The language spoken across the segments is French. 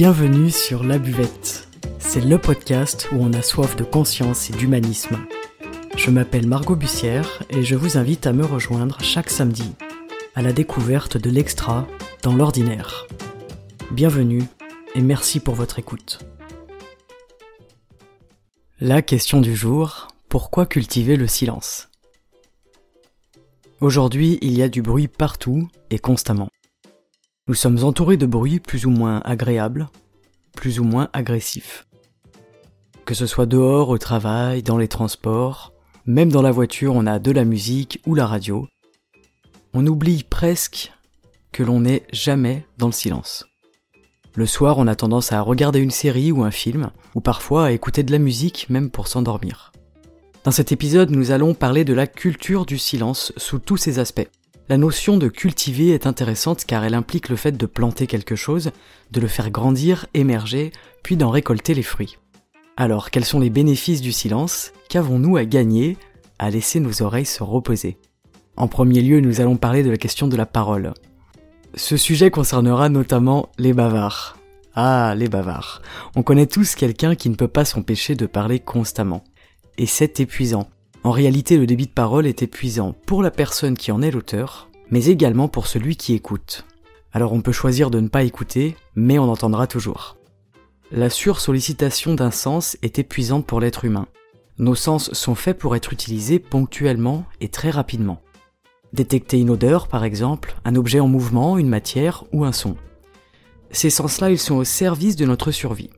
Bienvenue sur La Buvette. C'est le podcast où on a soif de conscience et d'humanisme. Je m'appelle Margot Bussière et je vous invite à me rejoindre chaque samedi à la découverte de l'extra dans l'ordinaire. Bienvenue et merci pour votre écoute. La question du jour, pourquoi cultiver le silence? Aujourd'hui, il y a du bruit partout et constamment. Nous sommes entourés de bruits plus ou moins agréables, plus ou moins agressifs. Que ce soit dehors, au travail, dans les transports, même dans la voiture, on a de la musique ou la radio. On oublie presque que l'on n'est jamais dans le silence. Le soir, on a tendance à regarder une série ou un film, ou parfois à écouter de la musique même pour s'endormir. Dans cet épisode, nous allons parler de la culture du silence sous tous ses aspects. La notion de cultiver est intéressante car elle implique le fait de planter quelque chose, de le faire grandir, émerger, puis d'en récolter les fruits. Alors, quels sont les bénéfices du silence? Qu'avons-nous à gagner? À laisser nos oreilles se reposer En premier lieu, nous allons parler de la question de la parole. Ce sujet concernera notamment les bavards. Ah, les bavards. On connaît tous quelqu'un qui ne peut pas s'empêcher de parler constamment. Et c'est épuisant. En réalité, le débit de parole est épuisant pour la personne qui en est l'auteur, mais également pour celui qui écoute. Alors on peut choisir de ne pas écouter, mais on entendra toujours. La sursollicitation d'un sens est épuisante pour l'être humain. Nos sens sont faits pour être utilisés ponctuellement et très rapidement. Détecter une odeur, par exemple, un objet en mouvement, une matière ou un son. Ces sens-là, ils sont au service de notre survie.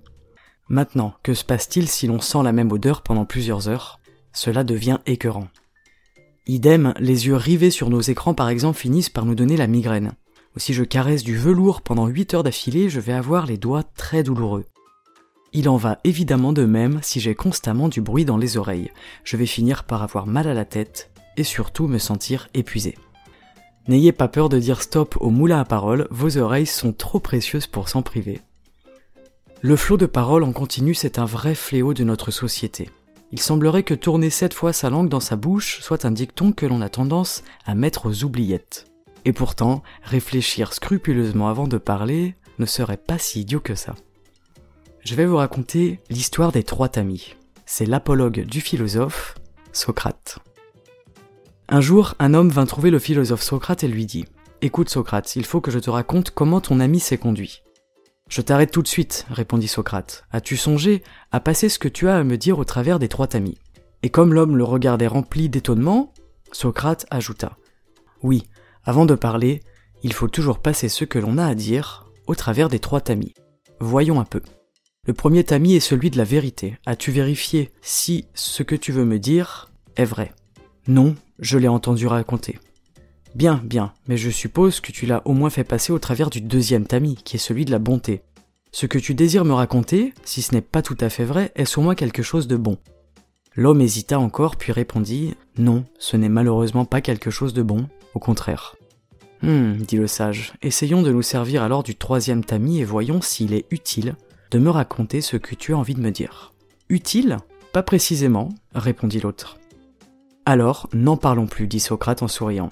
Maintenant, que se passe-t-il si l'on sent la même odeur pendant plusieurs heures? Cela devient écœurant. Idem, les yeux rivés sur nos écrans par exemple finissent par nous donner la migraine. Ou si je caresse du velours pendant 8 heures d'affilée, je vais avoir les doigts très douloureux. Il en va évidemment de même si j'ai constamment du bruit dans les oreilles. Je vais finir par avoir mal à la tête et surtout me sentir épuisé. N'ayez pas peur de dire stop au moulin à parole, vos oreilles sont trop précieuses pour s'en priver. Le flot de paroles en continu, c'est un vrai fléau de notre société. Il semblerait que tourner sept fois sa langue dans sa bouche soit un dicton que l'on a tendance à mettre aux oubliettes. Et pourtant, réfléchir scrupuleusement avant de parler ne serait pas si idiot que ça. Je vais vous raconter l'histoire des trois tamis. C'est l'apologue du philosophe, Socrate. Un jour, un homme vint trouver le philosophe Socrate et lui dit Écoute Socrate, il faut que je te raconte comment ton ami s'est conduit. Je t'arrête tout de suite, répondit Socrate. As-tu songé à passer ce que tu as à me dire au travers des trois tamis? Et comme l'homme le regardait rempli d'étonnement, Socrate ajouta. Oui, avant de parler, il faut toujours passer ce que l'on a à dire au travers des trois tamis. Voyons un peu. Le premier tamis est celui de la vérité. As-tu vérifié si ce que tu veux me dire est vrai? Non, je l'ai entendu raconter. Bien, bien, mais je suppose que tu l'as au moins fait passer au travers du deuxième tamis, qui est celui de la bonté. Ce que tu désires me raconter, si ce n'est pas tout à fait vrai, est au moins quelque chose de bon. L'homme hésita encore, puis répondit Non, ce n'est malheureusement pas quelque chose de bon, au contraire. Hum, dit le sage, essayons de nous servir alors du troisième tamis et voyons s'il est utile de me raconter ce que tu as envie de me dire. Utile? Pas précisément, répondit l'autre. Alors, n'en parlons plus, dit Socrate en souriant.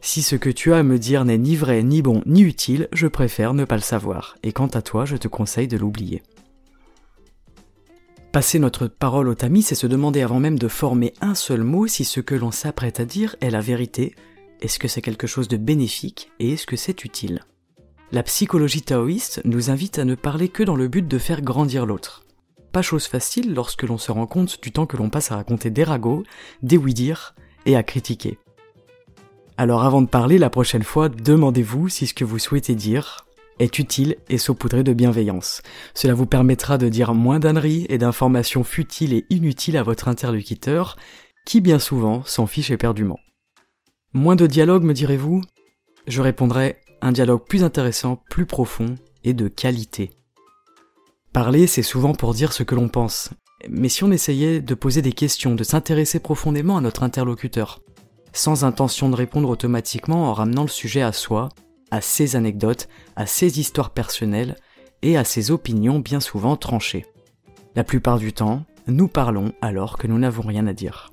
Si ce que tu as à me dire n'est ni vrai, ni bon, ni utile, je préfère ne pas le savoir, et quant à toi, je te conseille de l'oublier. Passer notre parole au tamis, c'est se demander avant même de former un seul mot si ce que l'on s'apprête à dire est la vérité, est-ce que c'est quelque chose de bénéfique, et est-ce que c'est utile? La psychologie taoïste nous invite à ne parler que dans le but de faire grandir l'autre. Pas chose facile lorsque l'on se rend compte du temps que l'on passe à raconter des ragots, des oui-dire et à critiquer. Alors avant de parler la prochaine fois, demandez-vous si ce que vous souhaitez dire est utile et saupoudré de bienveillance. Cela vous permettra de dire moins d'âneries et d'informations futiles et inutiles à votre interlocuteur, qui bien souvent s'en fiche éperdument. Moins de dialogue, me direz-vous? Je répondrai un dialogue plus intéressant, plus profond et de qualité. Parler, c'est souvent pour dire ce que l'on pense. Mais si on essayait de poser des questions, de s'intéresser profondément à notre interlocuteur, sans intention de répondre automatiquement en ramenant le sujet à soi, à ses anecdotes, à ses histoires personnelles et à ses opinions bien souvent tranchées. La plupart du temps, nous parlons alors que nous n'avons rien à dire.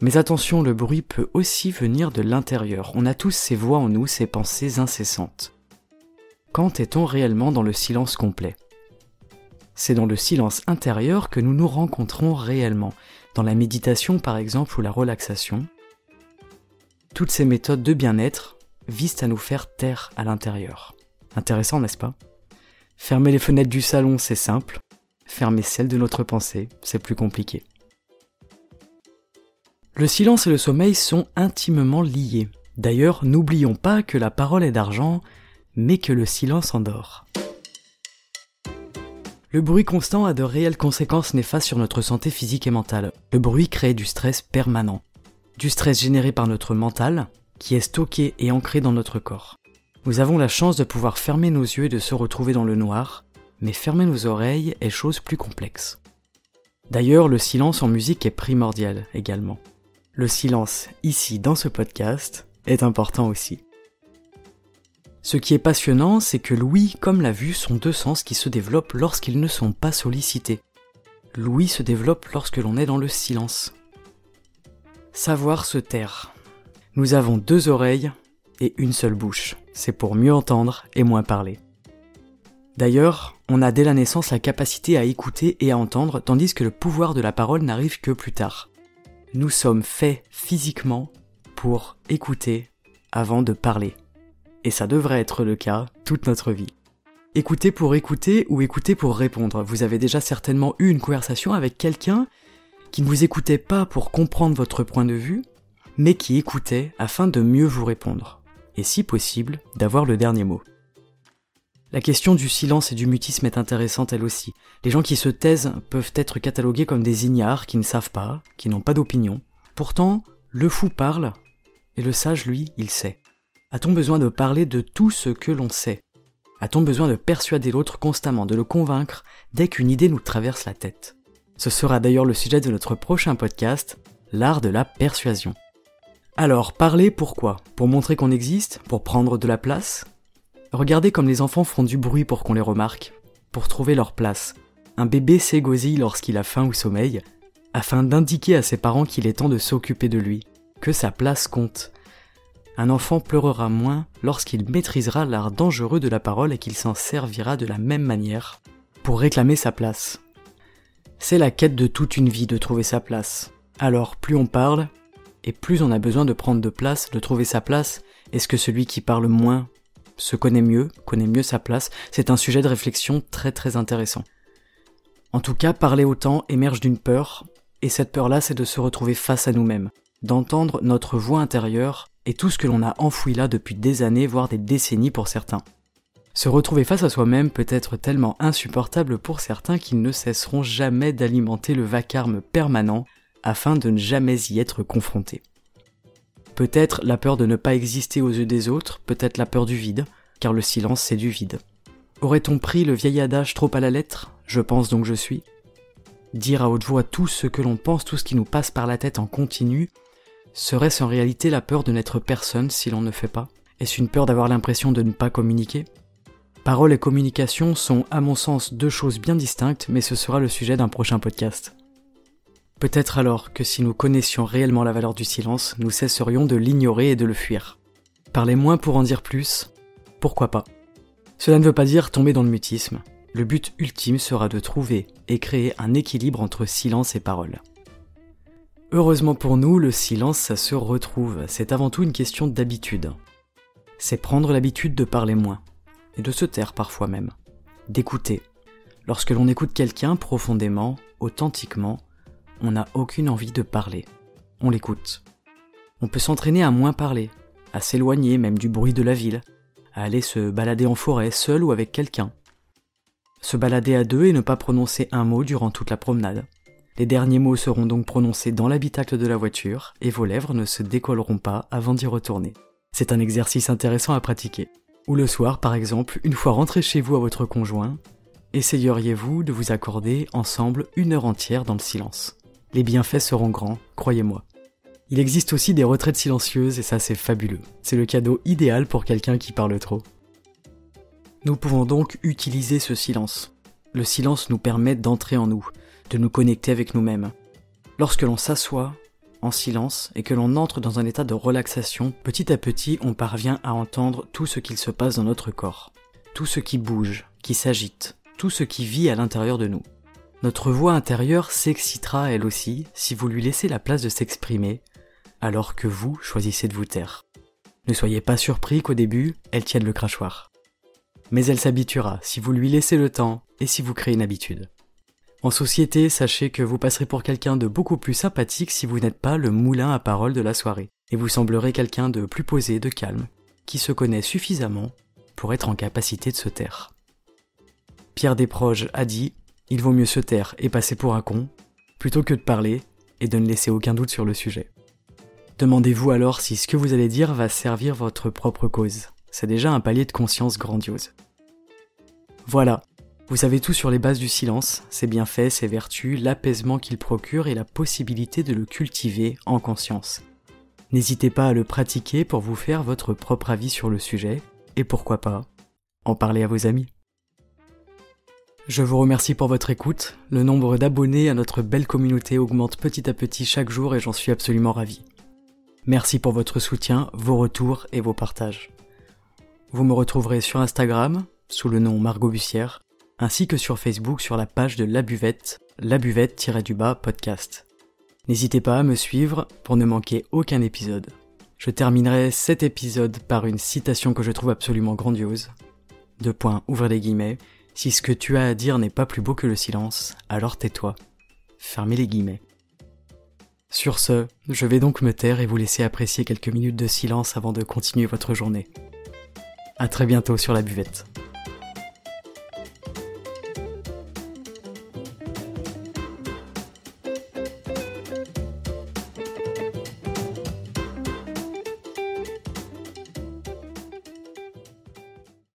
Mais attention, le bruit peut aussi venir de l'intérieur. On a tous ces voix en nous, ces pensées incessantes. quand est-on réellement dans le silence complet? C'est dans le silence intérieur que nous nous rencontrons réellement, dans la méditation par exemple ou la relaxation. Toutes ces méthodes de bien-être visent à nous faire taire à l'intérieur. Intéressant, n'est-ce pas? Fermer les fenêtres du salon, c'est simple. Fermer celles de notre pensée, c'est plus compliqué. Le silence et le sommeil sont intimement liés. D'ailleurs, n'oublions pas que la parole est d'argent, mais que le silence endort. Le bruit constant a de réelles conséquences néfastes sur notre santé physique et mentale. Le bruit crée du stress permanent. Du stress généré par notre mental, qui est stocké et ancré dans notre corps. Nous avons la chance de pouvoir fermer nos yeux et de se retrouver dans le noir, mais fermer nos oreilles est chose plus complexe. D'ailleurs, le silence en musique est primordial également. Le silence, ici dans ce podcast, est important aussi. Ce qui est passionnant, c'est que l'ouïe comme la vue sont deux sens qui se développent lorsqu'ils ne sont pas sollicités. L'ouïe se développe lorsque l'on est dans le silence. Savoir se taire. Nous avons deux oreilles et une seule bouche. C'est pour mieux entendre et moins parler. D'ailleurs, on a dès la naissance la capacité à écouter et à entendre, tandis que le pouvoir de la parole n'arrive que plus tard. Nous sommes faits physiquement pour écouter avant de parler et ça devrait être le cas toute notre vie. Écouter pour écouter ou écouter pour répondre. Vous avez déjà certainement eu une conversation avec quelqu'un qui ne vous écoutait pas pour comprendre votre point de vue, mais qui écoutait afin de mieux vous répondre, et si possible, d'avoir le dernier mot. La question du silence et du mutisme est intéressante elle aussi. Les gens qui se taisent peuvent être catalogués comme des ignares qui ne savent pas, qui n'ont pas d'opinion. Pourtant, le fou parle, et le sage, lui, il sait. A-t-on besoin de parler de tout ce que l'on sait? A-t-on besoin de persuader l'autre constamment, de le convaincre dès qu'une idée nous traverse la tête? Ce sera d'ailleurs le sujet de notre prochain podcast, l'art de la persuasion. Alors, parler pourquoi? Pour montrer qu'on existe? Pour prendre de la place? Regardez comme les enfants font du bruit pour qu'on les remarque, pour trouver leur place. Un bébé s'égosille lorsqu'il a faim ou sommeil, afin d'indiquer à ses parents qu'il est temps de s'occuper de lui, que sa place compte, un enfant pleurera moins lorsqu'il maîtrisera l'art dangereux de la parole et qu'il s'en servira de la même manière pour réclamer sa place. C'est la quête de toute une vie de trouver sa place. Alors plus on parle, et plus on a besoin de prendre de place, de trouver sa place, est-ce que celui qui parle moins se connaît mieux, connaît mieux sa place? C'est un sujet de réflexion très très intéressant. En tout cas, parler autant émerge d'une peur, et cette peur-là c'est de se retrouver face à nous-mêmes, d'entendre notre voix intérieure et tout ce que l'on a enfoui là depuis des années, voire des décennies pour certains. Se retrouver face à soi-même peut être tellement insupportable pour certains qu'ils ne cesseront jamais d'alimenter le vacarme permanent afin de ne jamais y être confrontés. Peut-être la peur de ne pas exister aux yeux des autres, peut-être la peur du vide, car le silence c'est du vide. Aurait-on pris le vieil adage trop à la lettre? Je pense donc je suis Dire à haute voix tout ce que l'on pense, tout ce qui nous passe par la tête en continu, Serait-ce en réalité la peur de n'être personne si l'on ne fait pas? Est-ce une peur d'avoir l'impression de ne pas communiquer? Parole et communication sont à mon sens deux choses bien distinctes, mais ce sera le sujet d'un prochain podcast. Peut-être alors que si nous connaissions réellement la valeur du silence, nous cesserions de l'ignorer et de le fuir. Parler moins pour en dire plus, pourquoi pas? Cela ne veut pas dire tomber dans le mutisme. Le but ultime sera de trouver et créer un équilibre entre silence et parole. Heureusement pour nous, le silence, ça se retrouve. C'est avant tout une question d'habitude. C'est prendre l'habitude de parler moins, et de se taire parfois même, d'écouter. Lorsque l'on écoute quelqu'un profondément, authentiquement, on n'a aucune envie de parler. On l'écoute. On peut s'entraîner à moins parler, à s'éloigner même du bruit de la ville, à aller se balader en forêt seul ou avec quelqu'un. Se balader à deux et ne pas prononcer un mot durant toute la promenade. Les derniers mots seront donc prononcés dans l'habitacle de la voiture et vos lèvres ne se décolleront pas avant d'y retourner. C'est un exercice intéressant à pratiquer. Ou le soir, par exemple, une fois rentré chez vous à votre conjoint, essayeriez-vous de vous accorder ensemble une heure entière dans le silence? Les bienfaits seront grands, croyez-moi. Il existe aussi des retraites silencieuses et ça c'est fabuleux. C'est le cadeau idéal pour quelqu'un qui parle trop. Nous pouvons donc utiliser ce silence. Le silence nous permet d'entrer en nous, de nous connecter avec nous-mêmes. Lorsque l'on s'assoit en silence et que l'on entre dans un état de relaxation, petit à petit on parvient à entendre tout ce qu'il se passe dans notre corps. tout ce qui bouge, qui s'agite, tout ce qui vit à l'intérieur de nous. Notre voix intérieure s'excitera elle aussi si vous lui laissez la place de s'exprimer, alors que vous choisissez de vous taire. Ne soyez pas surpris qu'au début, elle tienne le crachoir. Mais elle s'habituera si vous lui laissez le temps et si vous créez une habitude. En société, sachez que vous passerez pour quelqu'un de beaucoup plus sympathique si vous n'êtes pas le moulin à parole de la soirée, et vous semblerez quelqu'un de plus posé, de calme, qui se connaît suffisamment pour être en capacité de se taire. Pierre Desproges a dit Il vaut mieux se taire et passer pour un con, plutôt que de parler et de ne laisser aucun doute sur le sujet. Demandez-vous alors si ce que vous allez dire va servir votre propre cause. C'est déjà un palier de conscience grandiose. Voilà, vous savez tout sur les bases du silence, ses bienfaits, ses vertus, l'apaisement qu'il procure et la possibilité de le cultiver en conscience. N'hésitez pas à le pratiquer pour vous faire votre propre avis sur le sujet, et pourquoi pas, en parler à vos amis. Je vous remercie pour votre écoute, le nombre d'abonnés à notre belle communauté augmente petit à petit chaque jour et j'en suis absolument ravi. Merci pour votre soutien, vos retours et vos partages. Vous me retrouverez sur Instagram, sous le nom Margot Bussière, ainsi que sur Facebook sur la page de La Buvette, La Buvette-du-bas podcast. N'hésitez pas à me suivre pour ne manquer aucun épisode. Je terminerai cet épisode par une citation que je trouve absolument grandiose. Deux points, ouvrez les guillemets. Si ce que tu as à dire n'est pas plus beau que le silence, alors tais-toi. Fermez les guillemets. Sur ce, je vais donc me taire et vous laisser apprécier quelques minutes de silence avant de continuer votre journée. À très bientôt sur la buvette.